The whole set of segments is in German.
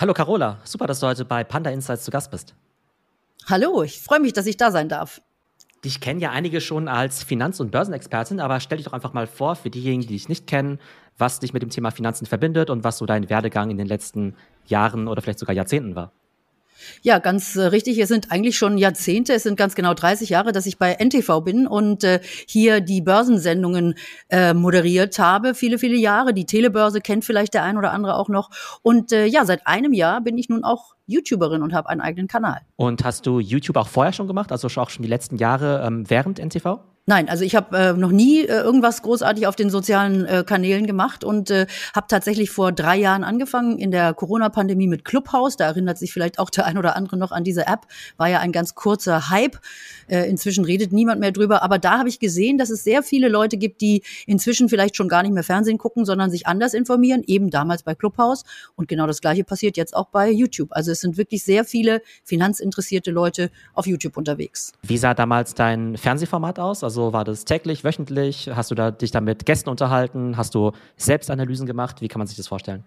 Hallo Carola, super, dass du heute bei Panda Insights zu Gast bist. Hallo, ich freue mich, dass ich da sein darf. Dich kennen ja einige schon als Finanz- und Börsenexpertin, aber stell dich doch einfach mal vor, für diejenigen, die dich nicht kennen, was dich mit dem Thema Finanzen verbindet und was so dein Werdegang in den letzten Jahren oder vielleicht sogar Jahrzehnten war. Ja, ganz äh, richtig. Es sind eigentlich schon Jahrzehnte, es sind ganz genau 30 Jahre, dass ich bei NTV bin und äh, hier die Börsensendungen äh, moderiert habe. Viele, viele Jahre. Die Telebörse kennt vielleicht der ein oder andere auch noch. Und äh, ja, seit einem Jahr bin ich nun auch YouTuberin und habe einen eigenen Kanal. Und hast du YouTube auch vorher schon gemacht, also auch schon die letzten Jahre ähm, während NTV? Nein, also ich habe äh, noch nie äh, irgendwas großartig auf den sozialen äh, Kanälen gemacht und äh, habe tatsächlich vor drei Jahren angefangen in der Corona-Pandemie mit Clubhouse. Da erinnert sich vielleicht auch der ein oder andere noch an diese App. War ja ein ganz kurzer Hype. Äh, inzwischen redet niemand mehr drüber. Aber da habe ich gesehen, dass es sehr viele Leute gibt, die inzwischen vielleicht schon gar nicht mehr Fernsehen gucken, sondern sich anders informieren. Eben damals bei Clubhouse. Und genau das Gleiche passiert jetzt auch bei YouTube. Also es sind wirklich sehr viele finanzinteressierte Leute auf YouTube unterwegs. Wie sah damals dein Fernsehformat aus? Also war das täglich, wöchentlich? Hast du da, dich da mit Gästen unterhalten? Hast du Selbstanalysen gemacht? Wie kann man sich das vorstellen?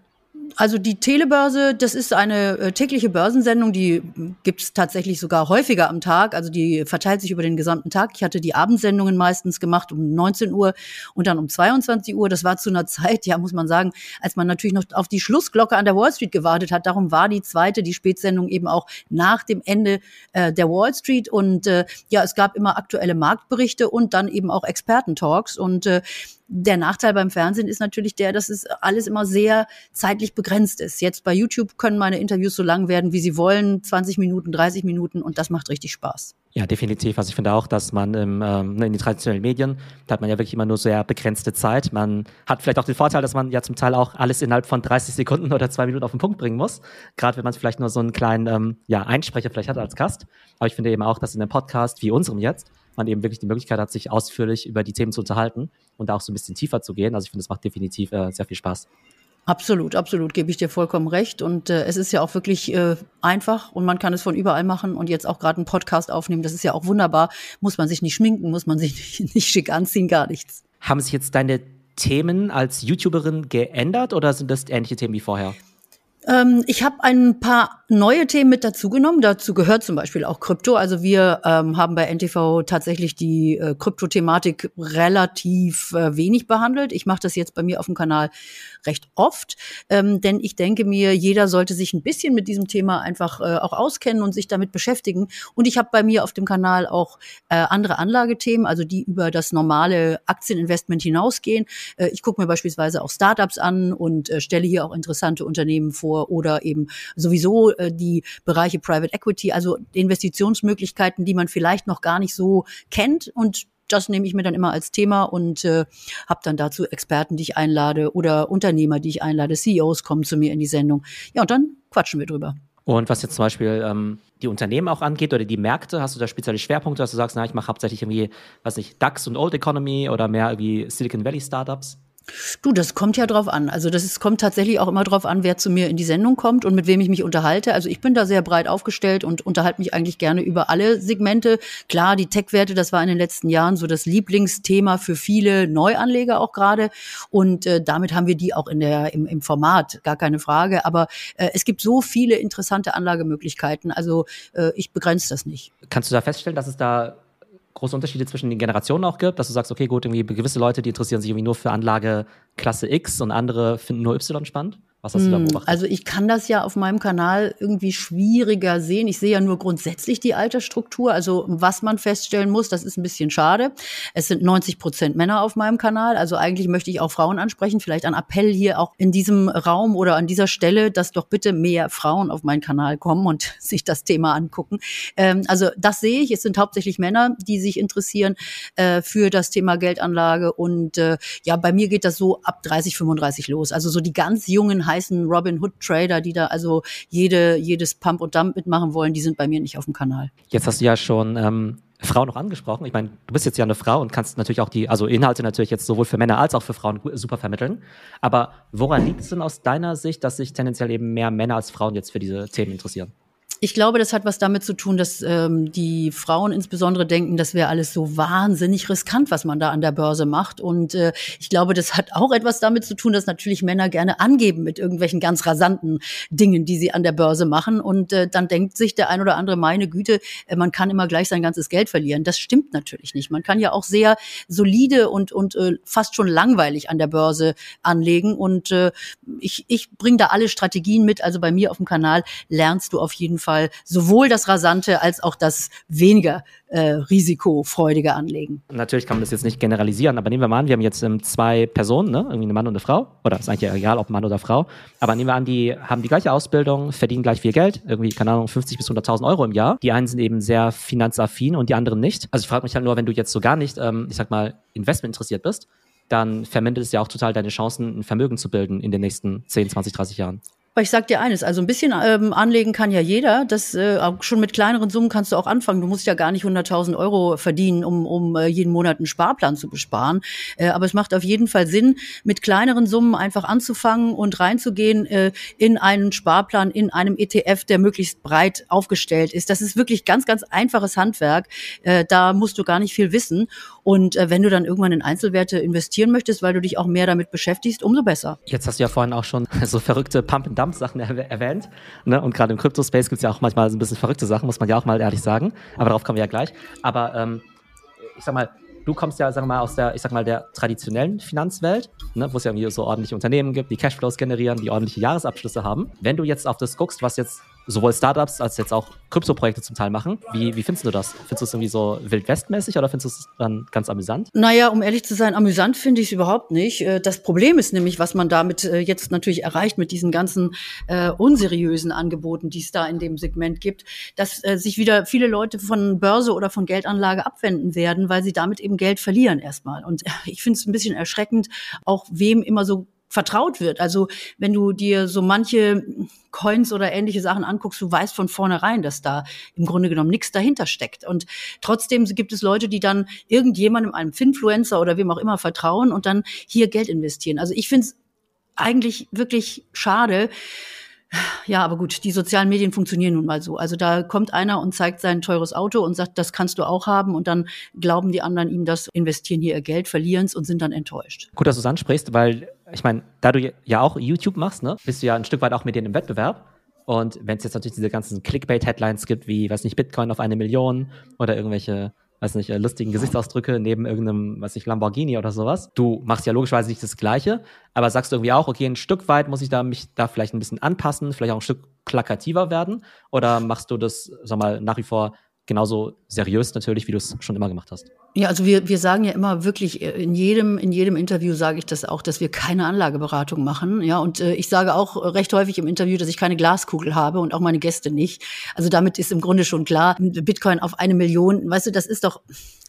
Also die Telebörse, das ist eine äh, tägliche Börsensendung, die gibt es tatsächlich sogar häufiger am Tag. Also die verteilt sich über den gesamten Tag. Ich hatte die Abendsendungen meistens gemacht um 19 Uhr und dann um 22 Uhr. Das war zu einer Zeit, ja, muss man sagen, als man natürlich noch auf die Schlussglocke an der Wall Street gewartet hat. Darum war die zweite, die Spätsendung eben auch nach dem Ende äh, der Wall Street. Und äh, ja, es gab immer aktuelle Marktberichte und dann eben auch Expertentalks. Und äh, der Nachteil beim Fernsehen ist natürlich der, dass es alles immer sehr zeitlich begrenzt ist. Jetzt bei YouTube können meine Interviews so lang werden, wie sie wollen, 20 Minuten, 30 Minuten und das macht richtig Spaß. Ja, definitiv. Also ich finde auch, dass man im, ähm, in den traditionellen Medien, da hat man ja wirklich immer nur sehr begrenzte Zeit. Man hat vielleicht auch den Vorteil, dass man ja zum Teil auch alles innerhalb von 30 Sekunden oder zwei Minuten auf den Punkt bringen muss. Gerade wenn man vielleicht nur so einen kleinen ähm, ja, Einsprecher vielleicht hat als Gast. Aber ich finde eben auch, dass in einem Podcast wie unserem jetzt man eben wirklich die Möglichkeit hat, sich ausführlich über die Themen zu unterhalten und da auch so ein bisschen tiefer zu gehen. Also ich finde, es macht definitiv äh, sehr viel Spaß. Absolut, absolut, gebe ich dir vollkommen recht. Und äh, es ist ja auch wirklich äh, einfach und man kann es von überall machen und jetzt auch gerade einen Podcast aufnehmen. Das ist ja auch wunderbar. Muss man sich nicht schminken, muss man sich nicht, nicht schick anziehen, gar nichts. Haben sich jetzt deine Themen als YouTuberin geändert oder sind das ähnliche Themen wie vorher? Ähm, ich habe ein paar neue Themen mit dazugenommen. Dazu gehört zum Beispiel auch Krypto. Also wir ähm, haben bei NTV tatsächlich die äh, Krypto-Thematik relativ äh, wenig behandelt. Ich mache das jetzt bei mir auf dem Kanal recht oft, ähm, denn ich denke mir, jeder sollte sich ein bisschen mit diesem Thema einfach äh, auch auskennen und sich damit beschäftigen. Und ich habe bei mir auf dem Kanal auch äh, andere Anlagethemen, also die über das normale Aktieninvestment hinausgehen. Äh, ich gucke mir beispielsweise auch Startups an und äh, stelle hier auch interessante Unternehmen vor oder eben sowieso äh, die Bereiche Private Equity, also Investitionsmöglichkeiten, die man vielleicht noch gar nicht so kennt und das nehme ich mir dann immer als Thema und äh, habe dann dazu Experten, die ich einlade oder Unternehmer, die ich einlade, CEOs kommen zu mir in die Sendung. Ja, und dann quatschen wir drüber. Und was jetzt zum Beispiel ähm, die Unternehmen auch angeht oder die Märkte, hast du da spezielle Schwerpunkte, dass du sagst, na, ich mache hauptsächlich irgendwie, weiß nicht, DAX und Old Economy oder mehr irgendwie Silicon Valley Startups? Du, das kommt ja drauf an. Also das ist, kommt tatsächlich auch immer drauf an, wer zu mir in die Sendung kommt und mit wem ich mich unterhalte. Also ich bin da sehr breit aufgestellt und unterhalte mich eigentlich gerne über alle Segmente. Klar, die Tech-Werte, das war in den letzten Jahren so das Lieblingsthema für viele Neuanleger auch gerade. Und äh, damit haben wir die auch in der, im, im Format, gar keine Frage. Aber äh, es gibt so viele interessante Anlagemöglichkeiten. Also äh, ich begrenze das nicht. Kannst du da feststellen, dass es da große Unterschiede zwischen den Generationen auch gibt, dass du sagst, okay, gut, irgendwie gewisse Leute, die interessieren sich irgendwie nur für Anlage Klasse X und andere finden nur Y spannend? Was hast du da hm, beobachtet? Also ich kann das ja auf meinem Kanal irgendwie schwieriger sehen. Ich sehe ja nur grundsätzlich die Altersstruktur. Also was man feststellen muss, das ist ein bisschen schade. Es sind 90 Prozent Männer auf meinem Kanal. Also eigentlich möchte ich auch Frauen ansprechen. Vielleicht ein Appell hier auch in diesem Raum oder an dieser Stelle, dass doch bitte mehr Frauen auf meinen Kanal kommen und sich das Thema angucken. Ähm, also das sehe ich. Es sind hauptsächlich Männer, die sich interessieren äh, für das Thema Geldanlage. Und äh, ja, bei mir geht das so ab 30, 35 los. Also so die ganz jungen heißen Robin Hood Trader, die da also jede, jedes Pump und Dump mitmachen wollen, die sind bei mir nicht auf dem Kanal. Jetzt hast du ja schon ähm, Frau noch angesprochen. Ich meine, du bist jetzt ja eine Frau und kannst natürlich auch die, also Inhalte natürlich jetzt sowohl für Männer als auch für Frauen super vermitteln. Aber woran liegt es denn aus deiner Sicht, dass sich tendenziell eben mehr Männer als Frauen jetzt für diese Themen interessieren? Ich glaube, das hat was damit zu tun, dass ähm, die Frauen insbesondere denken, das wäre alles so wahnsinnig riskant, was man da an der Börse macht. Und äh, ich glaube, das hat auch etwas damit zu tun, dass natürlich Männer gerne angeben mit irgendwelchen ganz rasanten Dingen, die sie an der Börse machen. Und äh, dann denkt sich der ein oder andere, meine Güte, äh, man kann immer gleich sein ganzes Geld verlieren. Das stimmt natürlich nicht. Man kann ja auch sehr solide und, und äh, fast schon langweilig an der Börse anlegen. Und äh, ich, ich bringe da alle Strategien mit. Also bei mir auf dem Kanal lernst du auf jeden Fall Fall sowohl das rasante als auch das weniger äh, risikofreudige Anlegen. Natürlich kann man das jetzt nicht generalisieren, aber nehmen wir mal an, wir haben jetzt ähm, zwei Personen, ne? irgendwie eine Mann und eine Frau, oder ist eigentlich egal, ob Mann oder Frau, aber nehmen wir an, die haben die gleiche Ausbildung, verdienen gleich viel Geld, irgendwie, keine Ahnung, 50 bis 100.000 Euro im Jahr. Die einen sind eben sehr finanzaffin und die anderen nicht. Also ich frage mich halt nur, wenn du jetzt so gar nicht, ähm, ich sag mal, Investment interessiert bist, dann vermindert es ja auch total deine Chancen, ein Vermögen zu bilden in den nächsten 10, 20, 30 Jahren. Aber ich sag dir eines, also ein bisschen ähm, anlegen kann ja jeder. Das äh, schon mit kleineren Summen kannst du auch anfangen. Du musst ja gar nicht 100.000 Euro verdienen, um, um äh, jeden Monat einen Sparplan zu besparen. Äh, aber es macht auf jeden Fall Sinn, mit kleineren Summen einfach anzufangen und reinzugehen äh, in einen Sparplan, in einem ETF, der möglichst breit aufgestellt ist. Das ist wirklich ganz, ganz einfaches Handwerk. Äh, da musst du gar nicht viel wissen. Und äh, wenn du dann irgendwann in Einzelwerte investieren möchtest, weil du dich auch mehr damit beschäftigst, umso besser. Jetzt hast du ja vorhin auch schon so verrückte Pump and Dump-Sachen erwähnt. Ne? Und gerade im Crypto-Space gibt es ja auch manchmal so ein bisschen verrückte Sachen, muss man ja auch mal ehrlich sagen. Aber darauf kommen wir ja gleich. Aber ähm, ich sag mal, du kommst ja, sagen mal, aus der, ich sag mal, der traditionellen Finanzwelt, ne, wo es ja irgendwie so ordentliche Unternehmen gibt, die Cashflows generieren, die ordentliche Jahresabschlüsse haben. Wenn du jetzt auf das guckst, was jetzt sowohl Startups als jetzt auch Krypto-Projekte zum Teil machen. Wie, wie findest du das? Findest du es irgendwie so wildwestmäßig oder findest du es dann ganz amüsant? Naja, um ehrlich zu sein, amüsant finde ich es überhaupt nicht. Äh, das Problem ist nämlich, was man damit äh, jetzt natürlich erreicht mit diesen ganzen äh, unseriösen Angeboten, die es da in dem Segment gibt, dass äh, sich wieder viele Leute von Börse oder von Geldanlage abwenden werden, weil sie damit eben Geld verlieren erstmal. Und ich finde es ein bisschen erschreckend, auch wem immer so vertraut wird. Also wenn du dir so manche Coins oder ähnliche Sachen anguckst, du weißt von vornherein, dass da im Grunde genommen nichts dahinter steckt. Und trotzdem gibt es Leute, die dann irgendjemandem, einem Finfluencer oder wem auch immer vertrauen und dann hier Geld investieren. Also ich finde es eigentlich wirklich schade, ja, aber gut, die sozialen Medien funktionieren nun mal so. Also da kommt einer und zeigt sein teures Auto und sagt, das kannst du auch haben und dann glauben die anderen ihm das, investieren hier ihr Geld, verlieren es und sind dann enttäuscht. Gut, dass du es ansprichst, weil ich meine, da du ja auch YouTube machst, ne, bist du ja ein Stück weit auch mit denen im Wettbewerb. Und wenn es jetzt natürlich diese ganzen Clickbait-Headlines gibt, wie, weiß nicht, Bitcoin auf eine Million oder irgendwelche weiß nicht, äh, lustigen Gesichtsausdrücke neben irgendeinem, weiß nicht, Lamborghini oder sowas. Du machst ja logischerweise nicht das Gleiche, aber sagst du irgendwie auch, okay, ein Stück weit muss ich da mich da vielleicht ein bisschen anpassen, vielleicht auch ein Stück plakativer werden? Oder machst du das, sag mal, nach wie vor genauso seriös natürlich, wie du es schon immer gemacht hast? Ja, also wir, wir sagen ja immer wirklich, äh, in jedem, in jedem Interview sage ich das auch, dass wir keine Anlageberatung machen. Ja, und äh, ich sage auch recht häufig im Interview, dass ich keine Glaskugel habe und auch meine Gäste nicht. Also damit ist im Grunde schon klar, Bitcoin auf eine Million, weißt du, das ist doch,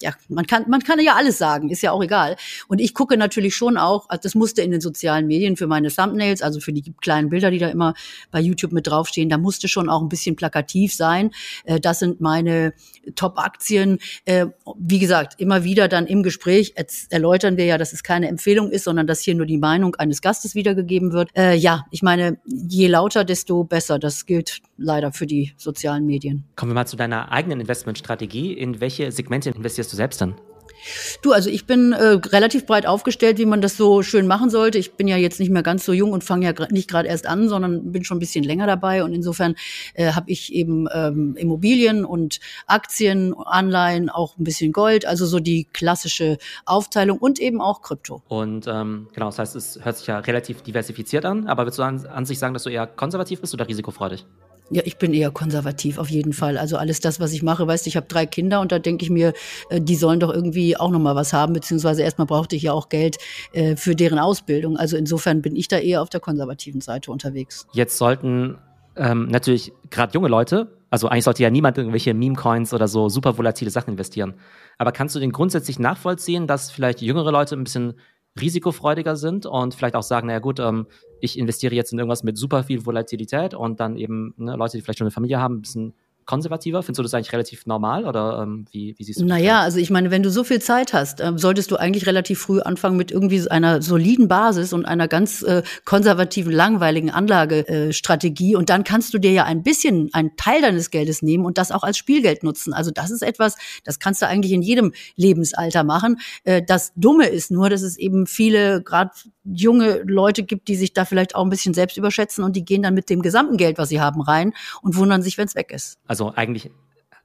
ja, man kann, man kann ja alles sagen, ist ja auch egal. Und ich gucke natürlich schon auch, also das musste in den sozialen Medien für meine Thumbnails, also für die kleinen Bilder, die da immer bei YouTube mit draufstehen, da musste schon auch ein bisschen plakativ sein. Äh, das sind meine Top-Aktien. Äh, wie gesagt, immer wieder dann im Gespräch erläutern wir ja, dass es keine Empfehlung ist, sondern dass hier nur die Meinung eines Gastes wiedergegeben wird. Äh, ja, ich meine, je lauter, desto besser. Das gilt leider für die sozialen Medien. Kommen wir mal zu deiner eigenen Investmentstrategie. In welche Segmente investierst du selbst dann? Du, also ich bin äh, relativ breit aufgestellt, wie man das so schön machen sollte. Ich bin ja jetzt nicht mehr ganz so jung und fange ja nicht gerade erst an, sondern bin schon ein bisschen länger dabei. Und insofern äh, habe ich eben ähm, Immobilien und Aktien, Anleihen, auch ein bisschen Gold, also so die klassische Aufteilung und eben auch Krypto. Und ähm, genau, das heißt, es hört sich ja relativ diversifiziert an, aber würdest du an, an sich sagen, dass du eher konservativ bist oder risikofreudig? Ja, ich bin eher konservativ auf jeden Fall. Also alles das, was ich mache, weißt du, ich habe drei Kinder und da denke ich mir, äh, die sollen doch irgendwie auch noch mal was haben, beziehungsweise erstmal brauchte ich ja auch Geld äh, für deren Ausbildung. Also insofern bin ich da eher auf der konservativen Seite unterwegs. Jetzt sollten ähm, natürlich gerade junge Leute, also eigentlich sollte ja niemand irgendwelche Meme-Coins oder so super volatile Sachen investieren. Aber kannst du den grundsätzlich nachvollziehen, dass vielleicht jüngere Leute ein bisschen risikofreudiger sind und vielleicht auch sagen, naja gut, ähm, ich investiere jetzt in irgendwas mit super viel Volatilität und dann eben ne, Leute, die vielleicht schon eine Familie haben, ein bisschen konservativer? Findest du das eigentlich relativ normal oder ähm, wie, wie siehst du das? Naja, also ich meine, wenn du so viel Zeit hast, äh, solltest du eigentlich relativ früh anfangen mit irgendwie einer soliden Basis und einer ganz äh, konservativen, langweiligen Anlagestrategie. Äh, und dann kannst du dir ja ein bisschen einen Teil deines Geldes nehmen und das auch als Spielgeld nutzen. Also das ist etwas, das kannst du eigentlich in jedem Lebensalter machen. Äh, das Dumme ist nur, dass es eben viele, gerade junge Leute gibt, die sich da vielleicht auch ein bisschen selbst überschätzen und die gehen dann mit dem gesamten Geld, was sie haben, rein und wundern sich, wenn es weg ist. Also eigentlich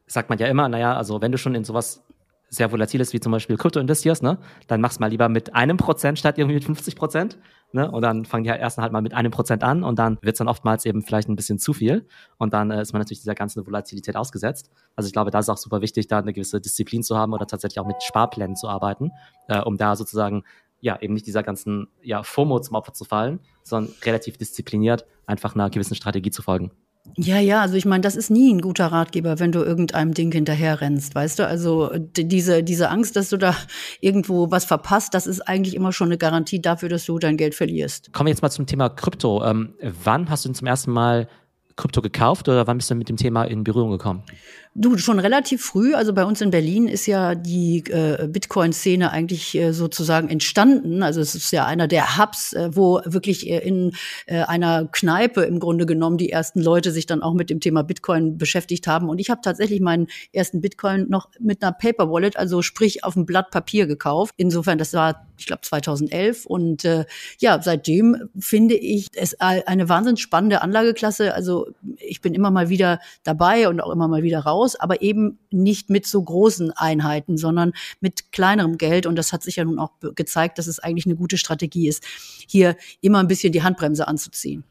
sagt man ja immer, naja, also wenn du schon in sowas sehr volatiles wie zum Beispiel Krypto investierst, ne, dann mach's mal lieber mit einem Prozent statt irgendwie mit 50 Prozent. Ne? Und dann fangen die halt erst halt mal mit einem Prozent an und dann wird's dann oftmals eben vielleicht ein bisschen zu viel. Und dann äh, ist man natürlich dieser ganzen Volatilität ausgesetzt. Also ich glaube, da ist auch super wichtig, da eine gewisse Disziplin zu haben oder tatsächlich auch mit Sparplänen zu arbeiten, äh, um da sozusagen ja, eben nicht dieser ganzen ja, FOMO zum Opfer zu fallen, sondern relativ diszipliniert einfach einer gewissen Strategie zu folgen. Ja, ja, also ich meine, das ist nie ein guter Ratgeber, wenn du irgendeinem Ding hinterher rennst, weißt du? Also diese, diese Angst, dass du da irgendwo was verpasst, das ist eigentlich immer schon eine Garantie dafür, dass du dein Geld verlierst. Kommen wir jetzt mal zum Thema Krypto. Ähm, wann hast du denn zum ersten Mal Krypto gekauft oder wann bist du mit dem Thema in Berührung gekommen? Du, schon relativ früh, also bei uns in Berlin ist ja die äh, Bitcoin-Szene eigentlich äh, sozusagen entstanden. Also es ist ja einer der Hubs, äh, wo wirklich äh, in äh, einer Kneipe im Grunde genommen die ersten Leute sich dann auch mit dem Thema Bitcoin beschäftigt haben. Und ich habe tatsächlich meinen ersten Bitcoin noch mit einer Paper Wallet, also sprich auf einem Blatt Papier gekauft. Insofern, das war, ich glaube, 2011. Und äh, ja, seitdem finde ich es eine wahnsinnig spannende Anlageklasse. Also ich bin immer mal wieder dabei und auch immer mal wieder raus raus, aber eben nicht mit so großen Einheiten, sondern mit kleinerem Geld. Und das hat sich ja nun auch gezeigt, dass es eigentlich eine gute Strategie ist, hier immer ein bisschen die Handbremse anzuziehen.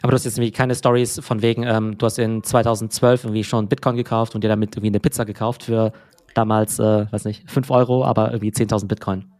Aber du hast jetzt irgendwie keine Stories von wegen, ähm, du hast in 2012 irgendwie schon Bitcoin gekauft und dir damit irgendwie eine Pizza gekauft für damals, äh, weiß nicht, 5 Euro, aber irgendwie 10.000 Bitcoin.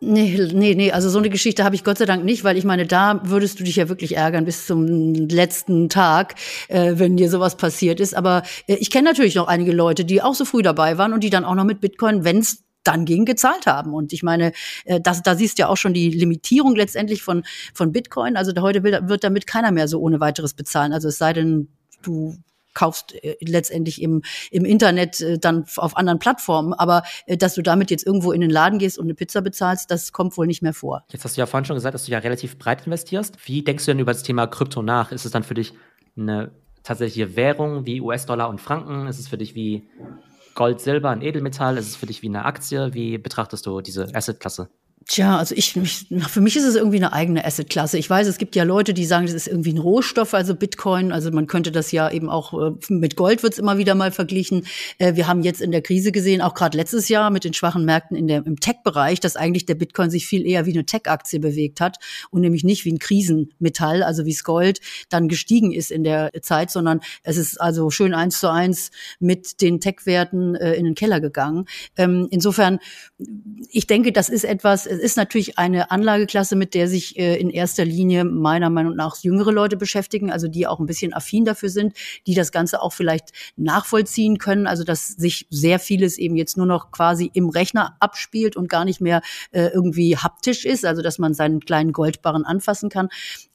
Nee, nee, nee, also so eine Geschichte habe ich Gott sei Dank nicht, weil ich meine, da würdest du dich ja wirklich ärgern bis zum letzten Tag, äh, wenn dir sowas passiert ist. Aber äh, ich kenne natürlich noch einige Leute, die auch so früh dabei waren und die dann auch noch mit Bitcoin, wenn's dann ging, gezahlt haben. Und ich meine, äh, das, da siehst du ja auch schon die Limitierung letztendlich von, von Bitcoin. Also heute wird damit keiner mehr so ohne weiteres bezahlen. Also es sei denn, du kaufst äh, letztendlich im, im Internet äh, dann auf anderen Plattformen. Aber äh, dass du damit jetzt irgendwo in den Laden gehst und eine Pizza bezahlst, das kommt wohl nicht mehr vor. Jetzt hast du ja vorhin schon gesagt, dass du ja relativ breit investierst. Wie denkst du denn über das Thema Krypto nach? Ist es dann für dich eine tatsächliche Währung wie US-Dollar und Franken? Ist es für dich wie Gold, Silber, ein Edelmetall? Ist es für dich wie eine Aktie? Wie betrachtest du diese Assetklasse? Tja, also ich, mich, für mich ist es irgendwie eine eigene Assetklasse. Ich weiß, es gibt ja Leute, die sagen, das ist irgendwie ein Rohstoff, also Bitcoin. Also man könnte das ja eben auch äh, mit Gold wird's immer wieder mal verglichen. Äh, wir haben jetzt in der Krise gesehen, auch gerade letztes Jahr mit den schwachen Märkten in der, im Tech-Bereich, dass eigentlich der Bitcoin sich viel eher wie eine Tech-Aktie bewegt hat und nämlich nicht wie ein Krisenmetall, also wie das Gold dann gestiegen ist in der Zeit, sondern es ist also schön eins zu eins mit den Tech-Werten äh, in den Keller gegangen. Ähm, insofern, ich denke, das ist etwas, ist natürlich eine Anlageklasse, mit der sich äh, in erster Linie meiner Meinung nach jüngere Leute beschäftigen, also die auch ein bisschen affin dafür sind, die das Ganze auch vielleicht nachvollziehen können, also dass sich sehr vieles eben jetzt nur noch quasi im Rechner abspielt und gar nicht mehr äh, irgendwie haptisch ist, also dass man seinen kleinen Goldbarren anfassen kann.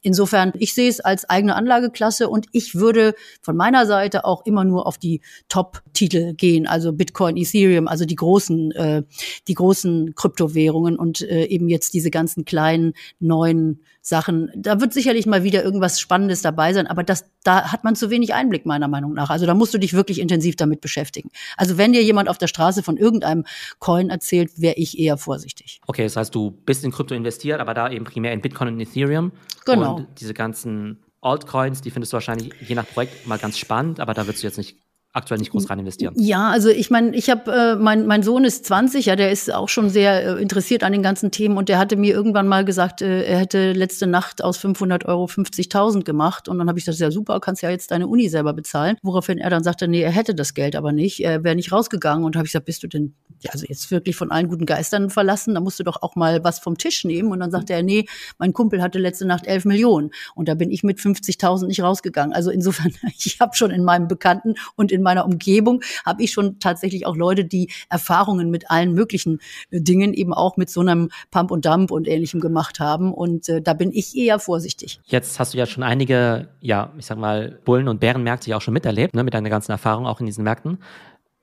Insofern, ich sehe es als eigene Anlageklasse und ich würde von meiner Seite auch immer nur auf die Top-Titel gehen, also Bitcoin, Ethereum, also die großen, äh, die großen Kryptowährungen und äh, eben jetzt diese ganzen kleinen neuen Sachen. Da wird sicherlich mal wieder irgendwas Spannendes dabei sein, aber das, da hat man zu wenig Einblick meiner Meinung nach. Also da musst du dich wirklich intensiv damit beschäftigen. Also wenn dir jemand auf der Straße von irgendeinem Coin erzählt, wäre ich eher vorsichtig. Okay, das heißt, du bist in Krypto investiert, aber da eben primär in Bitcoin und Ethereum. Genau. Und diese ganzen Altcoins, die findest du wahrscheinlich je nach Projekt mal ganz spannend, aber da würdest du jetzt nicht aktuell nicht groß rein investieren. Ja, also ich meine, ich habe, äh, mein, mein Sohn ist 20, ja, der ist auch schon sehr äh, interessiert an den ganzen Themen und der hatte mir irgendwann mal gesagt, äh, er hätte letzte Nacht aus 500 Euro 50.000 gemacht und dann habe ich gesagt, ja super, kannst ja jetzt deine Uni selber bezahlen. Woraufhin er dann sagte, nee, er hätte das Geld aber nicht, er wäre nicht rausgegangen und habe ich gesagt, bist du denn, ja, also jetzt wirklich von allen guten Geistern verlassen, da musst du doch auch mal was vom Tisch nehmen und dann sagte er, nee, mein Kumpel hatte letzte Nacht 11 Millionen und da bin ich mit 50.000 nicht rausgegangen. Also insofern, ich habe schon in meinem Bekannten und in in meiner Umgebung habe ich schon tatsächlich auch Leute, die Erfahrungen mit allen möglichen äh, Dingen eben auch mit so einem Pump und Dump und ähnlichem gemacht haben. Und äh, da bin ich eher vorsichtig. Jetzt hast du ja schon einige, ja, ich sag mal, Bullen- und Bärenmärkte ja auch schon miterlebt, ne, mit deiner ganzen Erfahrung auch in diesen Märkten.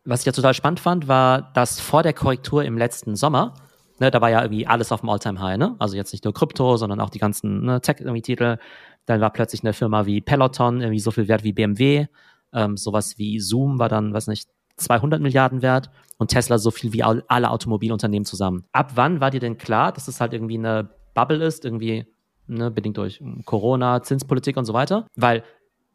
Was ich ja total spannend fand, war, dass vor der Korrektur im letzten Sommer Ne, da war ja irgendwie alles auf dem All-Time-High, ne? Also jetzt nicht nur Krypto, sondern auch die ganzen ne, Tech-Titel. Dann war plötzlich eine Firma wie Peloton irgendwie so viel wert wie BMW. Ähm, sowas wie Zoom war dann, weiß nicht, 200 Milliarden wert und Tesla so viel wie alle Automobilunternehmen zusammen. Ab wann war dir denn klar, dass es halt irgendwie eine Bubble ist, irgendwie ne, bedingt durch Corona, Zinspolitik und so weiter? Weil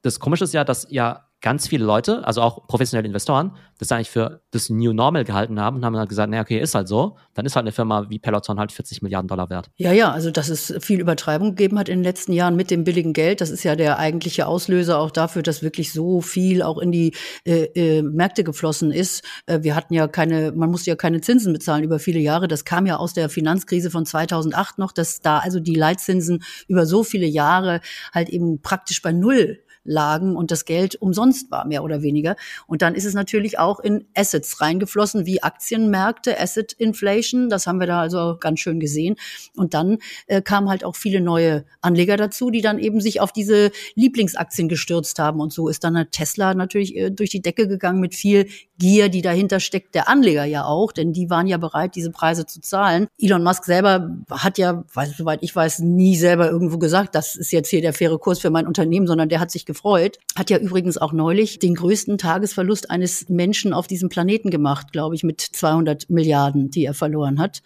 das Komische ist ja, dass ja ganz viele Leute, also auch professionelle Investoren, das eigentlich für das New Normal gehalten haben und haben dann gesagt, naja, okay, ist halt so. Dann ist halt eine Firma wie Peloton halt 40 Milliarden Dollar wert. Ja, ja, also dass es viel Übertreibung gegeben hat in den letzten Jahren mit dem billigen Geld, das ist ja der eigentliche Auslöser auch dafür, dass wirklich so viel auch in die äh, äh, Märkte geflossen ist. Äh, wir hatten ja keine, man musste ja keine Zinsen bezahlen über viele Jahre. Das kam ja aus der Finanzkrise von 2008 noch, dass da also die Leitzinsen über so viele Jahre halt eben praktisch bei Null lagen und das Geld umsonst war, mehr oder weniger. Und dann ist es natürlich auch in Assets reingeflossen, wie Aktienmärkte, Asset Inflation. Das haben wir da also ganz schön gesehen. Und dann äh, kamen halt auch viele neue Anleger dazu, die dann eben sich auf diese Lieblingsaktien gestürzt haben. Und so ist dann halt Tesla natürlich äh, durch die Decke gegangen mit viel Gier, die dahinter steckt, der Anleger ja auch, denn die waren ja bereit, diese Preise zu zahlen. Elon Musk selber hat ja, weiß, soweit ich weiß, nie selber irgendwo gesagt, das ist jetzt hier der faire Kurs für mein Unternehmen, sondern der hat sich gefreut. Hat ja übrigens auch neulich den größten Tagesverlust eines Menschen auf diesem Planeten gemacht, glaube ich, mit 200 Milliarden, die er verloren hat.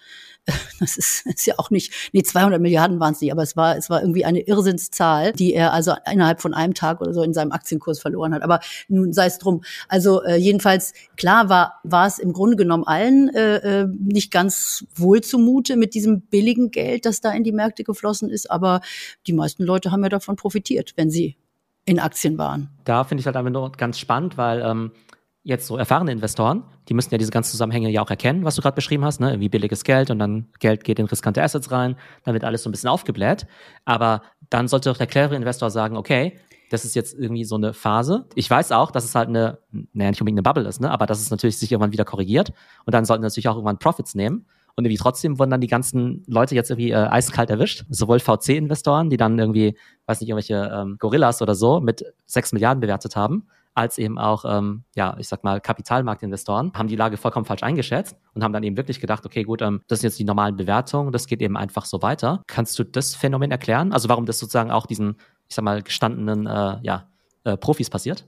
das ist, ist ja auch nicht, nee, 200 Milliarden waren es nicht, aber es war, es war irgendwie eine Irrsinnszahl, die er also innerhalb von einem Tag oder so in seinem Aktienkurs verloren hat. Aber nun sei es drum. Also äh, jedenfalls, klar war, war es im Grunde genommen allen äh, äh, nicht ganz wohl zumute mit diesem billigen Geld, das da in die Märkte geflossen ist, aber die meisten Leute haben ja davon profitiert, wenn sie in Aktien waren. Da finde ich halt einfach nur ganz spannend, weil ähm, jetzt so erfahrene Investoren, die müssen ja diese ganzen Zusammenhänge ja auch erkennen, was du gerade beschrieben hast, ne? wie billiges Geld und dann Geld geht in riskante Assets rein, dann wird alles so ein bisschen aufgebläht. Aber dann sollte doch der clevere Investor sagen, okay, das ist jetzt irgendwie so eine Phase. Ich weiß auch, dass es halt eine, naja, nicht unbedingt eine Bubble ist, ne? aber dass es natürlich sich irgendwann wieder korrigiert und dann sollten natürlich auch irgendwann Profits nehmen. Und irgendwie trotzdem wurden dann die ganzen Leute jetzt irgendwie äh, eiskalt erwischt. Sowohl VC-Investoren, die dann irgendwie, weiß nicht, irgendwelche ähm, Gorillas oder so mit sechs Milliarden bewertet haben, als eben auch, ähm, ja, ich sag mal, Kapitalmarktinvestoren haben die Lage vollkommen falsch eingeschätzt und haben dann eben wirklich gedacht, okay, gut, ähm, das sind jetzt die normalen Bewertungen, das geht eben einfach so weiter. Kannst du das Phänomen erklären? Also warum das sozusagen auch diesen, ich sag mal, gestandenen, äh, ja, äh, Profis passiert?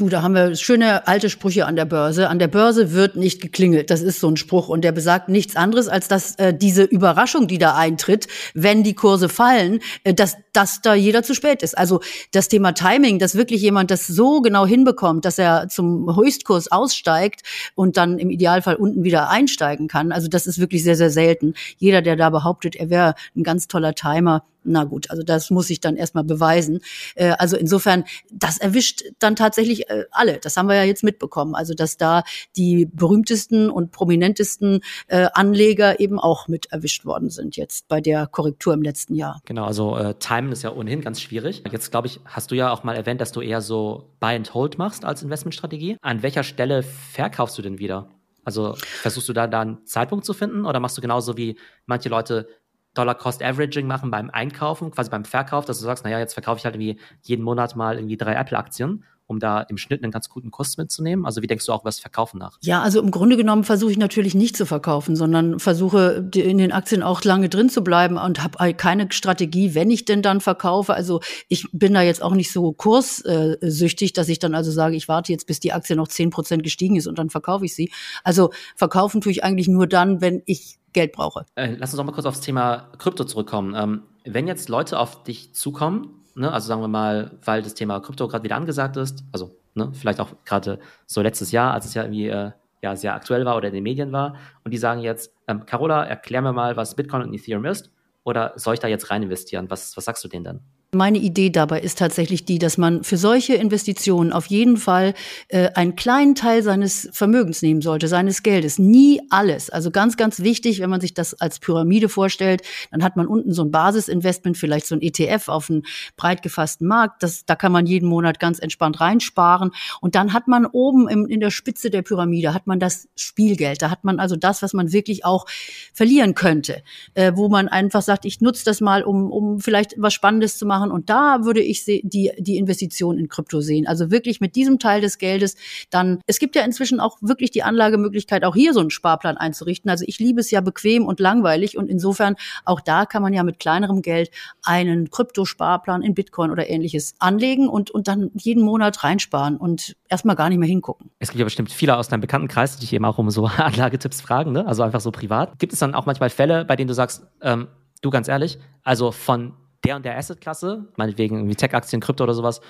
Du, da haben wir schöne alte Sprüche an der Börse. An der Börse wird nicht geklingelt. Das ist so ein Spruch und der besagt nichts anderes, als dass äh, diese Überraschung, die da eintritt, wenn die Kurse fallen, äh, dass, dass da jeder zu spät ist. Also das Thema Timing, dass wirklich jemand das so genau hinbekommt, dass er zum Höchstkurs aussteigt und dann im Idealfall unten wieder einsteigen kann. Also das ist wirklich sehr, sehr selten. Jeder, der da behauptet, er wäre ein ganz toller Timer, na gut, also das muss ich dann erstmal beweisen. Äh, also insofern, das erwischt dann tatsächlich äh, alle. Das haben wir ja jetzt mitbekommen. Also dass da die berühmtesten und prominentesten äh, Anleger eben auch mit erwischt worden sind jetzt bei der Korrektur im letzten Jahr. Genau, also äh, Timen ist ja ohnehin ganz schwierig. Jetzt glaube ich, hast du ja auch mal erwähnt, dass du eher so Buy and Hold machst als Investmentstrategie. An welcher Stelle verkaufst du denn wieder? Also versuchst du da, da einen Zeitpunkt zu finden oder machst du genauso wie manche Leute Dollar-Cost-Averaging machen beim Einkaufen, quasi beim Verkauf, dass du sagst, naja, jetzt verkaufe ich halt irgendwie jeden Monat mal irgendwie drei Apple-Aktien, um da im Schnitt einen ganz guten Kurs mitzunehmen? Also wie denkst du auch über das Verkaufen nach? Ja, also im Grunde genommen versuche ich natürlich nicht zu verkaufen, sondern versuche in den Aktien auch lange drin zu bleiben und habe keine Strategie, wenn ich denn dann verkaufe. Also ich bin da jetzt auch nicht so kurssüchtig, dass ich dann also sage, ich warte jetzt, bis die Aktie noch zehn Prozent gestiegen ist und dann verkaufe ich sie. Also verkaufen tue ich eigentlich nur dann, wenn ich Geld brauche. Äh, lass uns doch mal kurz aufs Thema Krypto zurückkommen. Ähm, wenn jetzt Leute auf dich zukommen, ne, also sagen wir mal, weil das Thema Krypto gerade wieder angesagt ist, also ne, vielleicht auch gerade so letztes Jahr, als es ja irgendwie äh, ja, sehr aktuell war oder in den Medien war, und die sagen jetzt, ähm, Carola, erklär mir mal, was Bitcoin und Ethereum ist, oder soll ich da jetzt rein investieren? Was, was sagst du denen denn? Meine Idee dabei ist tatsächlich die, dass man für solche Investitionen auf jeden Fall äh, einen kleinen Teil seines Vermögens nehmen sollte, seines Geldes. Nie alles. Also ganz, ganz wichtig, wenn man sich das als Pyramide vorstellt, dann hat man unten so ein Basisinvestment, vielleicht so ein ETF auf einen breit gefassten Markt. Das, da kann man jeden Monat ganz entspannt reinsparen. Und dann hat man oben im, in der Spitze der Pyramide, hat man das Spielgeld. Da hat man also das, was man wirklich auch verlieren könnte, äh, wo man einfach sagt, ich nutze das mal, um, um vielleicht was Spannendes zu machen. Und da würde ich die, die Investition in Krypto sehen. Also wirklich mit diesem Teil des Geldes dann, es gibt ja inzwischen auch wirklich die Anlagemöglichkeit, auch hier so einen Sparplan einzurichten. Also ich liebe es ja bequem und langweilig und insofern auch da kann man ja mit kleinerem Geld einen Kryptosparplan in Bitcoin oder ähnliches anlegen und, und dann jeden Monat reinsparen und erstmal gar nicht mehr hingucken. Es gibt ja bestimmt viele aus deinem Bekanntenkreis, die dich eben auch um so Anlagetipps fragen, ne? also einfach so privat. Gibt es dann auch manchmal Fälle, bei denen du sagst, ähm, du ganz ehrlich, also von der und der Assetklasse, meinetwegen irgendwie Tech-Aktien, Krypto oder sowas,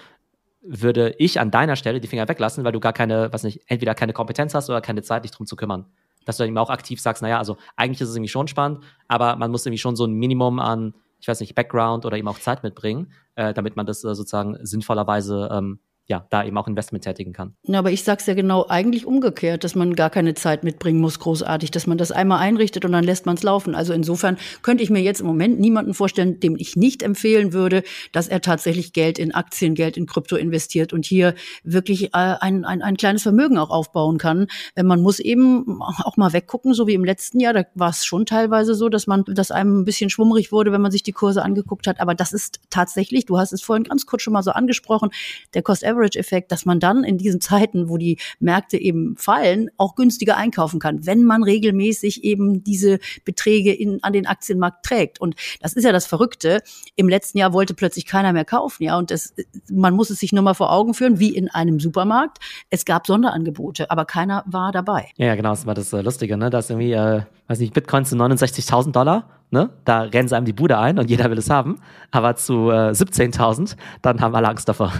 würde ich an deiner Stelle die Finger weglassen, weil du gar keine, was nicht, entweder keine Kompetenz hast oder keine Zeit, dich drum zu kümmern. Dass du dann eben auch aktiv sagst, naja, also eigentlich ist es irgendwie schon spannend, aber man muss irgendwie schon so ein Minimum an, ich weiß nicht, Background oder eben auch Zeit mitbringen, äh, damit man das äh, sozusagen sinnvollerweise ähm, ja, da eben auch Investment tätigen kann. Ja, aber ich sag's ja genau eigentlich umgekehrt, dass man gar keine Zeit mitbringen muss, großartig, dass man das einmal einrichtet und dann lässt man es laufen. Also insofern könnte ich mir jetzt im Moment niemanden vorstellen, dem ich nicht empfehlen würde, dass er tatsächlich Geld in Aktien, Geld in Krypto investiert und hier wirklich äh, ein, ein, ein kleines Vermögen auch aufbauen kann. Äh, man muss eben auch mal weggucken, so wie im letzten Jahr, da war es schon teilweise so, dass man, dass einem ein bisschen schwummrig wurde, wenn man sich die Kurse angeguckt hat. Aber das ist tatsächlich, du hast es vorhin ganz kurz schon mal so angesprochen, der Cost Average Leverage-Effekt, dass man dann in diesen Zeiten, wo die Märkte eben fallen, auch günstiger einkaufen kann, wenn man regelmäßig eben diese Beträge in, an den Aktienmarkt trägt. Und das ist ja das Verrückte. Im letzten Jahr wollte plötzlich keiner mehr kaufen, ja. Und das, man muss es sich nur mal vor Augen führen, wie in einem Supermarkt. Es gab Sonderangebote, aber keiner war dabei. Ja, genau, das war das äh, Lustige, ne? Dass irgendwie, äh, weiß nicht, Bitcoins zu 69.000 Dollar Ne? Da rennen sie einem die Bude ein und jeder will es haben. Aber zu äh, 17.000, dann haben alle Angst davor.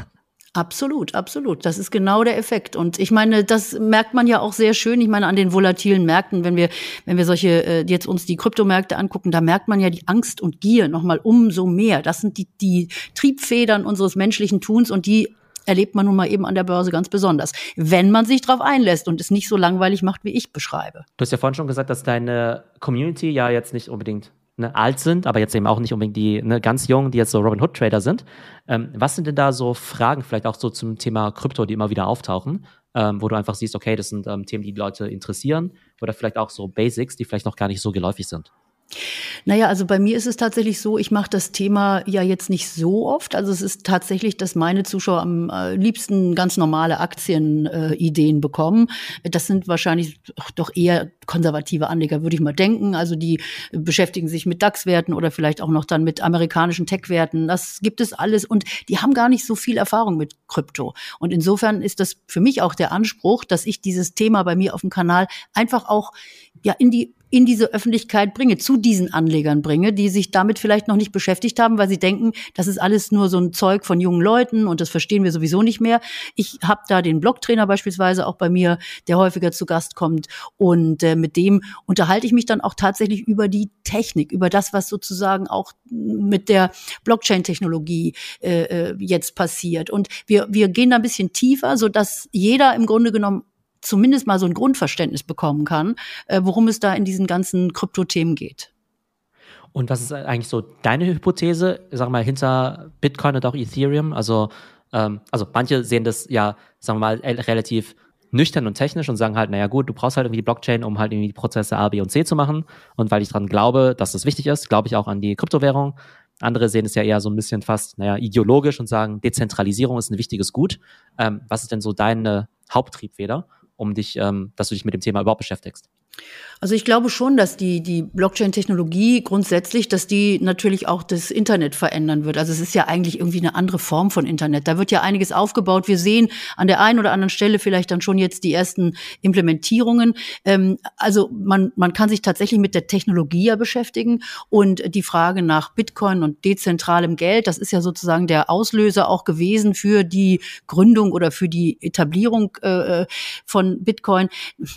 Absolut, absolut. Das ist genau der Effekt. Und ich meine, das merkt man ja auch sehr schön. Ich meine, an den volatilen Märkten, wenn wir, wenn wir solche, äh, jetzt uns die Kryptomärkte angucken, da merkt man ja die Angst und Gier nochmal umso mehr. Das sind die, die Triebfedern unseres menschlichen Tuns und die erlebt man nun mal eben an der Börse ganz besonders. Wenn man sich darauf einlässt und es nicht so langweilig macht, wie ich beschreibe. Du hast ja vorhin schon gesagt, dass deine Community ja jetzt nicht unbedingt ne, alt sind, aber jetzt eben auch nicht unbedingt die ne, ganz jungen, die jetzt so Robin Hood Trader sind. Ähm, was sind denn da so Fragen, vielleicht auch so zum Thema Krypto, die immer wieder auftauchen, ähm, wo du einfach siehst, okay, das sind ähm, Themen, die die Leute interessieren oder vielleicht auch so Basics, die vielleicht noch gar nicht so geläufig sind? Naja, also bei mir ist es tatsächlich so, ich mache das Thema ja jetzt nicht so oft. Also es ist tatsächlich, dass meine Zuschauer am äh, liebsten ganz normale Aktienideen äh, bekommen. Das sind wahrscheinlich doch eher konservative Anleger, würde ich mal denken. Also die beschäftigen sich mit DAX-Werten oder vielleicht auch noch dann mit amerikanischen Tech-Werten. Das gibt es alles und die haben gar nicht so viel Erfahrung mit Krypto. Und insofern ist das für mich auch der Anspruch, dass ich dieses Thema bei mir auf dem Kanal einfach auch ja in die in diese Öffentlichkeit bringe, zu diesen Anlegern bringe, die sich damit vielleicht noch nicht beschäftigt haben, weil sie denken, das ist alles nur so ein Zeug von jungen Leuten und das verstehen wir sowieso nicht mehr. Ich habe da den Blogtrainer beispielsweise auch bei mir, der häufiger zu Gast kommt und äh, mit dem unterhalte ich mich dann auch tatsächlich über die Technik, über das, was sozusagen auch mit der Blockchain-Technologie äh, äh jetzt passiert. Und wir, wir gehen da ein bisschen tiefer, so dass jeder im Grunde genommen zumindest mal so ein Grundverständnis bekommen kann, äh, worum es da in diesen ganzen Kryptothemen geht. Und was ist eigentlich so deine Hypothese, sag mal, hinter Bitcoin und auch Ethereum? Also, ähm, also manche sehen das ja, sagen wir mal, relativ nüchtern und technisch und sagen halt, naja gut, du brauchst halt irgendwie die Blockchain, um halt irgendwie die Prozesse A, B und C zu machen. Und weil ich daran glaube, dass das wichtig ist, glaube ich auch an die Kryptowährung. Andere sehen es ja eher so ein bisschen fast, naja, ideologisch und sagen, Dezentralisierung ist ein wichtiges Gut. Ähm, was ist denn so deine Haupttriebfeder? Um dich, ähm, dass du dich mit dem Thema überhaupt beschäftigst? Also ich glaube schon, dass die, die Blockchain-Technologie grundsätzlich, dass die natürlich auch das Internet verändern wird. Also es ist ja eigentlich irgendwie eine andere Form von Internet. Da wird ja einiges aufgebaut. Wir sehen an der einen oder anderen Stelle vielleicht dann schon jetzt die ersten Implementierungen. Ähm, also man, man kann sich tatsächlich mit der Technologie ja beschäftigen und die Frage nach Bitcoin und dezentralem Geld, das ist ja sozusagen der Auslöser auch gewesen für die Gründung oder für die Etablierung äh, von Bitcoin.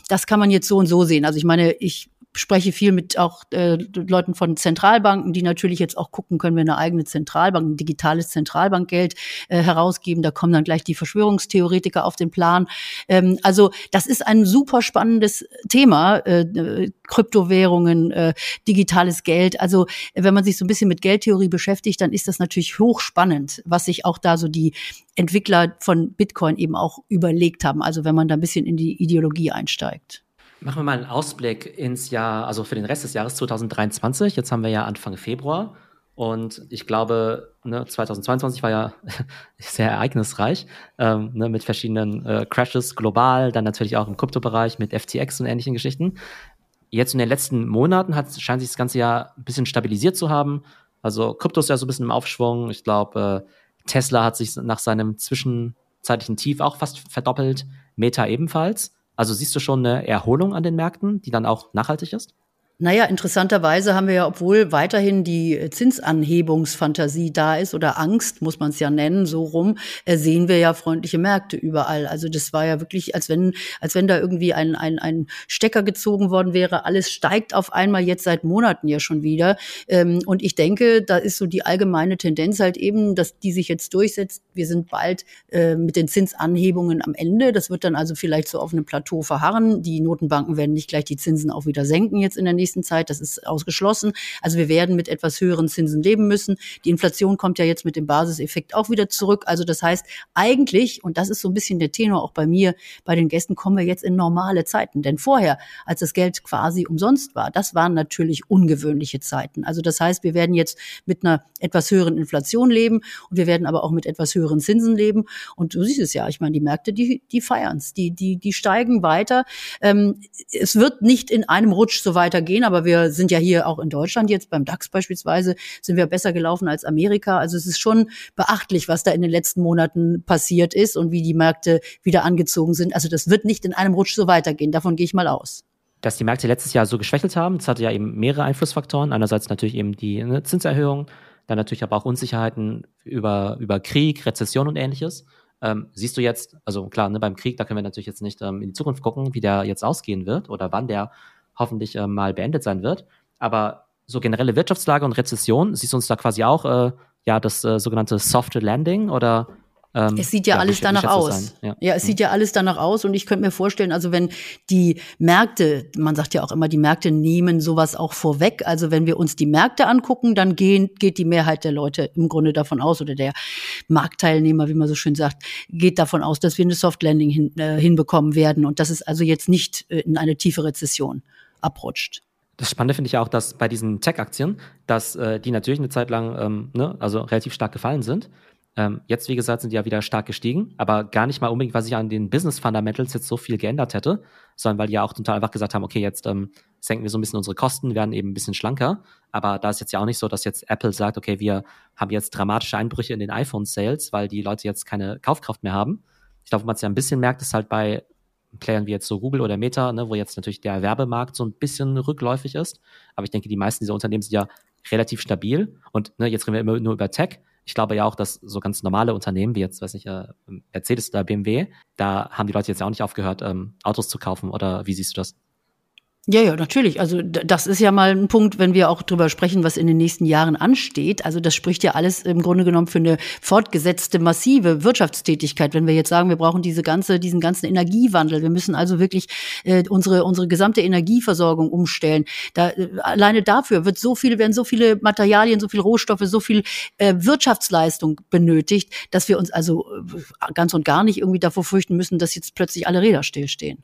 Das kann man jetzt so und so sehen. Also ich meine, ich spreche viel mit auch äh, Leuten von Zentralbanken, die natürlich jetzt auch gucken, können wir eine eigene Zentralbank, ein digitales Zentralbankgeld äh, herausgeben. Da kommen dann gleich die Verschwörungstheoretiker auf den Plan. Ähm, also das ist ein super spannendes Thema, äh, Kryptowährungen, äh, digitales Geld. Also wenn man sich so ein bisschen mit Geldtheorie beschäftigt, dann ist das natürlich hochspannend, was sich auch da so die Entwickler von Bitcoin eben auch überlegt haben. Also wenn man da ein bisschen in die Ideologie einsteigt. Machen wir mal einen Ausblick ins Jahr, also für den Rest des Jahres 2023. Jetzt haben wir ja Anfang Februar und ich glaube, ne, 2022 war ja sehr ereignisreich ähm, ne, mit verschiedenen äh, Crashes global, dann natürlich auch im Kryptobereich mit FTX und ähnlichen Geschichten. Jetzt in den letzten Monaten hat, scheint sich das ganze Jahr ein bisschen stabilisiert zu haben. Also Krypto ist ja so ein bisschen im Aufschwung. Ich glaube, äh, Tesla hat sich nach seinem zwischenzeitlichen Tief auch fast verdoppelt, Meta ebenfalls. Also siehst du schon eine Erholung an den Märkten, die dann auch nachhaltig ist? Naja, interessanterweise haben wir ja, obwohl weiterhin die Zinsanhebungsfantasie da ist oder Angst, muss man es ja nennen, so rum, äh, sehen wir ja freundliche Märkte überall. Also das war ja wirklich, als wenn, als wenn da irgendwie ein, ein, ein Stecker gezogen worden wäre. Alles steigt auf einmal jetzt seit Monaten ja schon wieder. Ähm, und ich denke, da ist so die allgemeine Tendenz halt eben, dass die sich jetzt durchsetzt. Wir sind bald äh, mit den Zinsanhebungen am Ende. Das wird dann also vielleicht so auf einem Plateau verharren. Die Notenbanken werden nicht gleich die Zinsen auch wieder senken jetzt in der nächsten Zeit. Das ist ausgeschlossen. Also wir werden mit etwas höheren Zinsen leben müssen. Die Inflation kommt ja jetzt mit dem Basiseffekt auch wieder zurück. Also das heißt, eigentlich, und das ist so ein bisschen der Tenor auch bei mir, bei den Gästen, kommen wir jetzt in normale Zeiten. Denn vorher, als das Geld quasi umsonst war, das waren natürlich ungewöhnliche Zeiten. Also das heißt, wir werden jetzt mit einer etwas höheren Inflation leben und wir werden aber auch mit etwas höheren Zinsen leben. Und du siehst es ja, ich meine, die Märkte, die, die feiern's, die, die, die steigen weiter. Ähm, es wird nicht in einem Rutsch so weitergehen gehen, aber wir sind ja hier auch in Deutschland jetzt beim DAX beispielsweise sind wir besser gelaufen als Amerika. Also es ist schon beachtlich, was da in den letzten Monaten passiert ist und wie die Märkte wieder angezogen sind. Also das wird nicht in einem Rutsch so weitergehen. Davon gehe ich mal aus dass die Märkte letztes Jahr so geschwächelt haben. Das hatte ja eben mehrere Einflussfaktoren. Einerseits natürlich eben die ne, Zinserhöhung, dann natürlich aber auch Unsicherheiten über, über Krieg, Rezession und ähnliches. Ähm, siehst du jetzt, also klar, ne, beim Krieg, da können wir natürlich jetzt nicht ähm, in die Zukunft gucken, wie der jetzt ausgehen wird oder wann der hoffentlich äh, mal beendet sein wird. Aber so generelle Wirtschaftslage und Rezession, siehst du uns da quasi auch äh, ja das äh, sogenannte Soft Landing oder ähm, es sieht ja, ja alles wie, danach wie aus. Ja. ja. es mhm. sieht ja alles danach aus und ich könnte mir vorstellen, also wenn die Märkte, man sagt ja auch immer, die Märkte nehmen sowas auch vorweg. Also wenn wir uns die Märkte angucken, dann gehen, geht die Mehrheit der Leute im Grunde davon aus oder der Marktteilnehmer, wie man so schön sagt, geht davon aus, dass wir eine Soft Landing hin, äh, hinbekommen werden und dass es also jetzt nicht äh, in eine tiefe Rezession abrutscht. Das Spannende finde ich auch, dass bei diesen Tech-Aktien, dass äh, die natürlich eine Zeit lang ähm, ne, also relativ stark gefallen sind ähm, jetzt, wie gesagt, sind die ja wieder stark gestiegen, aber gar nicht mal unbedingt, weil sich an den Business Fundamentals jetzt so viel geändert hätte, sondern weil die ja auch total einfach gesagt haben, okay, jetzt ähm, senken wir so ein bisschen unsere Kosten, werden eben ein bisschen schlanker. Aber da ist jetzt ja auch nicht so, dass jetzt Apple sagt, okay, wir haben jetzt dramatische Einbrüche in den iPhone-Sales, weil die Leute jetzt keine Kaufkraft mehr haben. Ich glaube, man es ja ein bisschen merkt, ist halt bei Playern wie jetzt so Google oder Meta, ne, wo jetzt natürlich der Werbemarkt so ein bisschen rückläufig ist. Aber ich denke, die meisten dieser Unternehmen sind ja relativ stabil. Und ne, jetzt reden wir immer nur über Tech ich glaube ja auch, dass so ganz normale Unternehmen wie jetzt, weiß ich, äh, Mercedes oder BMW, da haben die Leute jetzt ja auch nicht aufgehört, ähm, Autos zu kaufen. Oder wie siehst du das? Ja, ja, natürlich. Also das ist ja mal ein Punkt, wenn wir auch drüber sprechen, was in den nächsten Jahren ansteht. Also das spricht ja alles im Grunde genommen für eine fortgesetzte massive Wirtschaftstätigkeit. Wenn wir jetzt sagen, wir brauchen diese ganze, diesen ganzen Energiewandel, wir müssen also wirklich äh, unsere unsere gesamte Energieversorgung umstellen. Da, äh, alleine dafür wird so viel, werden so viele Materialien, so viele Rohstoffe, so viel äh, Wirtschaftsleistung benötigt, dass wir uns also äh, ganz und gar nicht irgendwie davor fürchten müssen, dass jetzt plötzlich alle Räder stillstehen.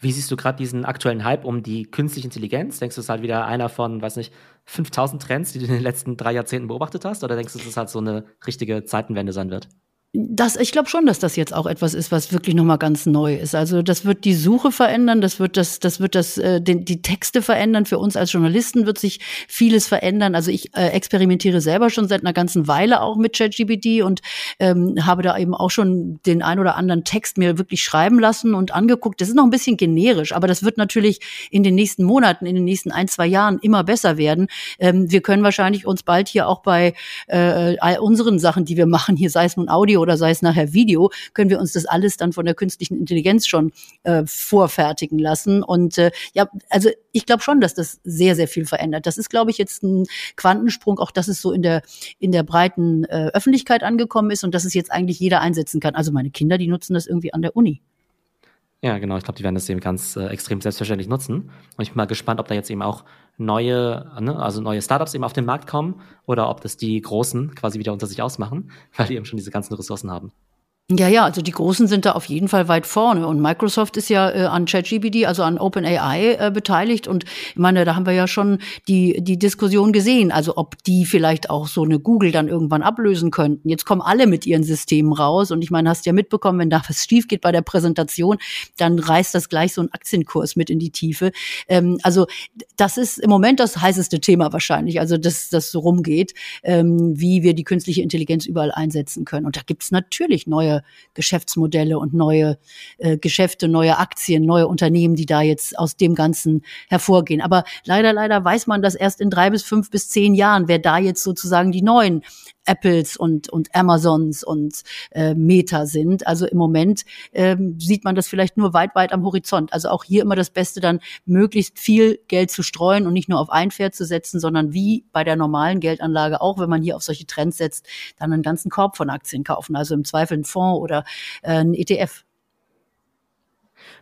Wie siehst du gerade diesen aktuellen Hype um die künstliche Intelligenz? Denkst du, es ist halt wieder einer von, weiß nicht, 5000 Trends, die du in den letzten drei Jahrzehnten beobachtet hast? Oder denkst du, dass es halt so eine richtige Zeitenwende sein wird? Das, ich glaube schon, dass das jetzt auch etwas ist, was wirklich nochmal ganz neu ist. Also das wird die Suche verändern, das wird das, das wird das, äh, den, die Texte verändern. Für uns als Journalisten wird sich vieles verändern. Also ich äh, experimentiere selber schon seit einer ganzen Weile auch mit ChatGPT und ähm, habe da eben auch schon den ein oder anderen Text mir wirklich schreiben lassen und angeguckt. Das ist noch ein bisschen generisch, aber das wird natürlich in den nächsten Monaten, in den nächsten ein, zwei Jahren immer besser werden. Ähm, wir können wahrscheinlich uns bald hier auch bei äh, all unseren Sachen, die wir machen, hier sei es nun Audio oder sei es nachher Video, können wir uns das alles dann von der künstlichen Intelligenz schon äh, vorfertigen lassen. Und äh, ja, also ich glaube schon, dass das sehr, sehr viel verändert. Das ist, glaube ich, jetzt ein Quantensprung, auch dass es so in der, in der breiten äh, Öffentlichkeit angekommen ist und dass es jetzt eigentlich jeder einsetzen kann. Also meine Kinder, die nutzen das irgendwie an der Uni. Ja, genau. Ich glaube, die werden das eben ganz äh, extrem selbstverständlich nutzen. Und ich bin mal gespannt, ob da jetzt eben auch neue, ne, also neue Startups eben auf den Markt kommen oder ob das die Großen quasi wieder unter sich ausmachen, weil die eben schon diese ganzen Ressourcen haben. Ja, ja, also die Großen sind da auf jeden Fall weit vorne. Und Microsoft ist ja äh, an ChatGPT, also an OpenAI äh, beteiligt. Und ich meine, da haben wir ja schon die, die Diskussion gesehen, also ob die vielleicht auch so eine Google dann irgendwann ablösen könnten. Jetzt kommen alle mit ihren Systemen raus. Und ich meine, hast ja mitbekommen, wenn da was schief geht bei der Präsentation, dann reißt das gleich so ein Aktienkurs mit in die Tiefe. Ähm, also das ist im Moment das heißeste Thema wahrscheinlich, also dass das so rumgeht, ähm, wie wir die künstliche Intelligenz überall einsetzen können. Und da gibt's natürlich neue Geschäftsmodelle und neue äh, Geschäfte, neue Aktien, neue Unternehmen, die da jetzt aus dem Ganzen hervorgehen. Aber leider, leider weiß man das erst in drei bis fünf bis zehn Jahren, wer da jetzt sozusagen die neuen Apples und, und Amazons und äh, Meta sind. Also im Moment ähm, sieht man das vielleicht nur weit, weit am Horizont. Also auch hier immer das Beste, dann möglichst viel Geld zu streuen und nicht nur auf ein Pferd zu setzen, sondern wie bei der normalen Geldanlage auch, wenn man hier auf solche Trends setzt, dann einen ganzen Korb von Aktien kaufen. Also im Zweifel einen Fonds oder äh, einen ETF.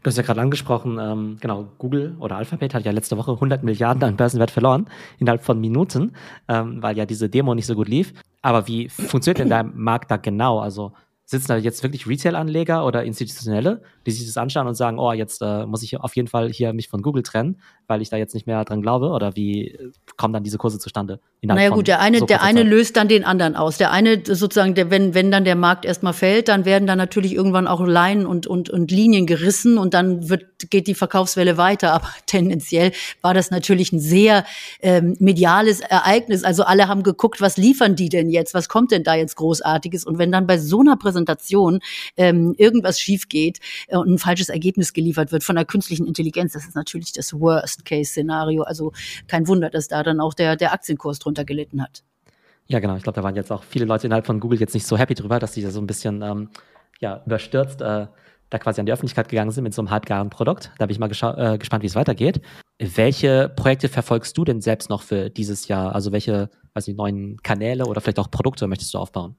Du hast ja gerade angesprochen, ähm, genau, Google oder Alphabet hat ja letzte Woche 100 Milliarden an Börsenwert verloren, innerhalb von Minuten, ähm, weil ja diese Demo nicht so gut lief. Aber wie funktioniert denn der Markt da genau? Also sitzen da jetzt wirklich Retail-Anleger oder Institutionelle, die sich das anschauen und sagen, oh, jetzt äh, muss ich auf jeden Fall hier mich von Google trennen, weil ich da jetzt nicht mehr dran glaube? Oder wie äh, kommen dann diese Kurse zustande? Naja gut, der eine, so der eine löst dann den anderen aus. Der eine sozusagen, der, wenn, wenn dann der Markt erstmal fällt, dann werden dann natürlich irgendwann auch Leinen und, und, und Linien gerissen und dann wird, geht die Verkaufswelle weiter. Aber tendenziell war das natürlich ein sehr ähm, mediales Ereignis. Also alle haben geguckt, was liefern die denn jetzt? Was kommt denn da jetzt Großartiges? Und wenn dann bei so einer Präsentation ähm, irgendwas schief geht äh, und ein falsches Ergebnis geliefert wird von der künstlichen Intelligenz, das ist natürlich das Worst-Case-Szenario. Also kein Wunder, dass da dann auch der, der Aktienkurs drunter gelitten hat. Ja, genau. Ich glaube, da waren jetzt auch viele Leute innerhalb von Google jetzt nicht so happy drüber, dass die da so ein bisschen ähm, ja, überstürzt äh, da quasi an die Öffentlichkeit gegangen sind mit so einem halbgaren Produkt. Da bin ich mal äh, gespannt, wie es weitergeht. Welche Projekte verfolgst du denn selbst noch für dieses Jahr? Also welche, weiß ich, neuen Kanäle oder vielleicht auch Produkte möchtest du aufbauen?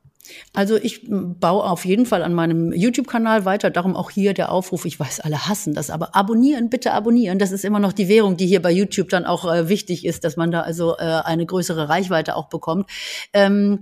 Also ich baue auf jeden Fall an meinem YouTube-Kanal weiter. Darum auch hier der Aufruf. Ich weiß, alle hassen das, aber abonnieren, bitte abonnieren. Das ist immer noch die Währung, die hier bei YouTube dann auch äh, wichtig ist, dass man da also äh, eine größere Reichweite auch bekommt. Ähm,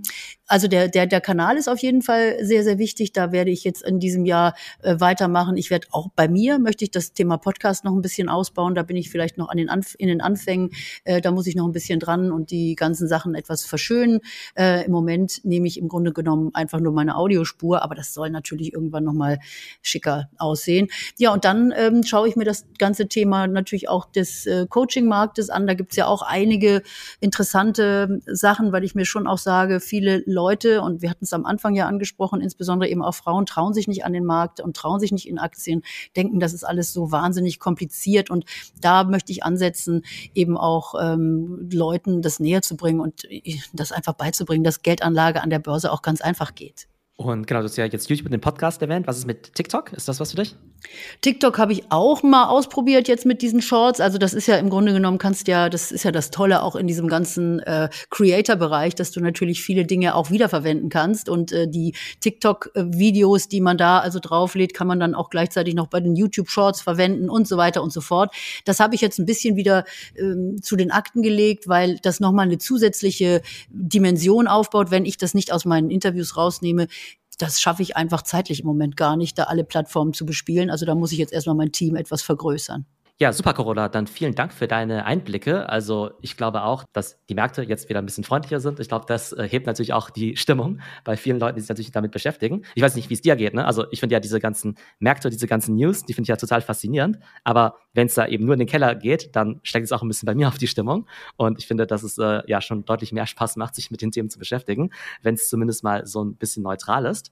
also der, der, der Kanal ist auf jeden Fall sehr, sehr wichtig. Da werde ich jetzt in diesem Jahr äh, weitermachen. Ich werde auch bei mir, möchte ich das Thema Podcast noch ein bisschen ausbauen. Da bin ich vielleicht noch an den Anf in den Anfängen. Äh, da muss ich noch ein bisschen dran und die ganzen Sachen etwas verschönen. Äh, Im Moment nehme ich im Grunde genommen genommen einfach nur meine Audiospur, aber das soll natürlich irgendwann nochmal schicker aussehen. Ja, und dann ähm, schaue ich mir das ganze Thema natürlich auch des äh, Coaching-Marktes an. Da gibt's ja auch einige interessante Sachen, weil ich mir schon auch sage, viele Leute, und wir hatten es am Anfang ja angesprochen, insbesondere eben auch Frauen, trauen sich nicht an den Markt und trauen sich nicht in Aktien, denken, das ist alles so wahnsinnig kompliziert. Und da möchte ich ansetzen, eben auch ähm, Leuten das näher zu bringen und äh, das einfach beizubringen, dass Geldanlage an der Börse auch ganz einfach geht. Und genau, du hast ja jetzt YouTube und den Podcast erwähnt. Was ist mit TikTok? Ist das was für dich? TikTok habe ich auch mal ausprobiert jetzt mit diesen Shorts. Also das ist ja im Grunde genommen kannst ja, das ist ja das Tolle auch in diesem ganzen äh, Creator-Bereich, dass du natürlich viele Dinge auch wiederverwenden kannst. Und äh, die TikTok-Videos, die man da also drauflädt, kann man dann auch gleichzeitig noch bei den YouTube-Shorts verwenden und so weiter und so fort. Das habe ich jetzt ein bisschen wieder ähm, zu den Akten gelegt, weil das nochmal eine zusätzliche Dimension aufbaut, wenn ich das nicht aus meinen Interviews rausnehme das schaffe ich einfach zeitlich im Moment gar nicht, da alle Plattformen zu bespielen. Also da muss ich jetzt erstmal mein Team etwas vergrößern. Ja, super, Corolla. Dann vielen Dank für deine Einblicke. Also ich glaube auch, dass die Märkte jetzt wieder ein bisschen freundlicher sind. Ich glaube, das äh, hebt natürlich auch die Stimmung bei vielen Leuten, die sich natürlich damit beschäftigen. Ich weiß nicht, wie es dir geht. Ne? Also ich finde ja diese ganzen Märkte, diese ganzen News, die finde ich ja total faszinierend. Aber wenn es da eben nur in den Keller geht, dann steckt es auch ein bisschen bei mir auf die Stimmung. Und ich finde, dass es äh, ja schon deutlich mehr Spaß macht, sich mit den Themen zu beschäftigen, wenn es zumindest mal so ein bisschen neutral ist.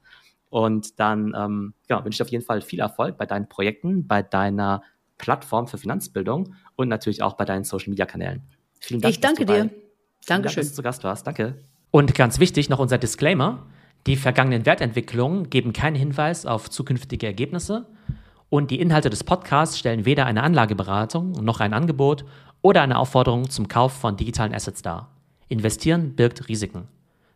Und dann ähm, genau, wünsche ich auf jeden Fall viel Erfolg bei deinen Projekten, bei deiner Plattform für Finanzbildung und natürlich auch bei deinen Social Media Kanälen. Vielen Dank. Ich danke dir. Dankeschön. Dank, dass du zu Gast warst. Danke. Und ganz wichtig noch unser Disclaimer. Die vergangenen Wertentwicklungen geben keinen Hinweis auf zukünftige Ergebnisse und die Inhalte des Podcasts stellen weder eine Anlageberatung noch ein Angebot oder eine Aufforderung zum Kauf von digitalen Assets dar. Investieren birgt Risiken.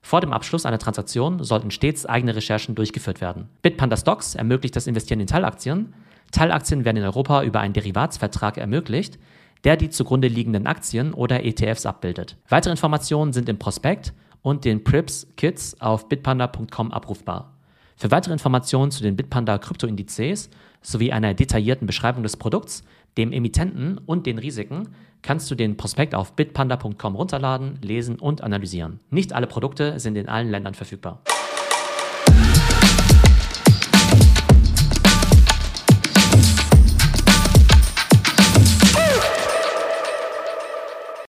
Vor dem Abschluss einer Transaktion sollten stets eigene Recherchen durchgeführt werden. Bitpanda Stocks ermöglicht das Investieren in Teilaktien. Teilaktien werden in Europa über einen Derivatsvertrag ermöglicht, der die zugrunde liegenden Aktien oder ETFs abbildet. Weitere Informationen sind im Prospekt und den Prips Kits auf bitpanda.com abrufbar. Für weitere Informationen zu den Bitpanda Kryptoindizes sowie einer detaillierten Beschreibung des Produkts, dem Emittenten und den Risiken kannst du den Prospekt auf bitpanda.com runterladen, lesen und analysieren. Nicht alle Produkte sind in allen Ländern verfügbar.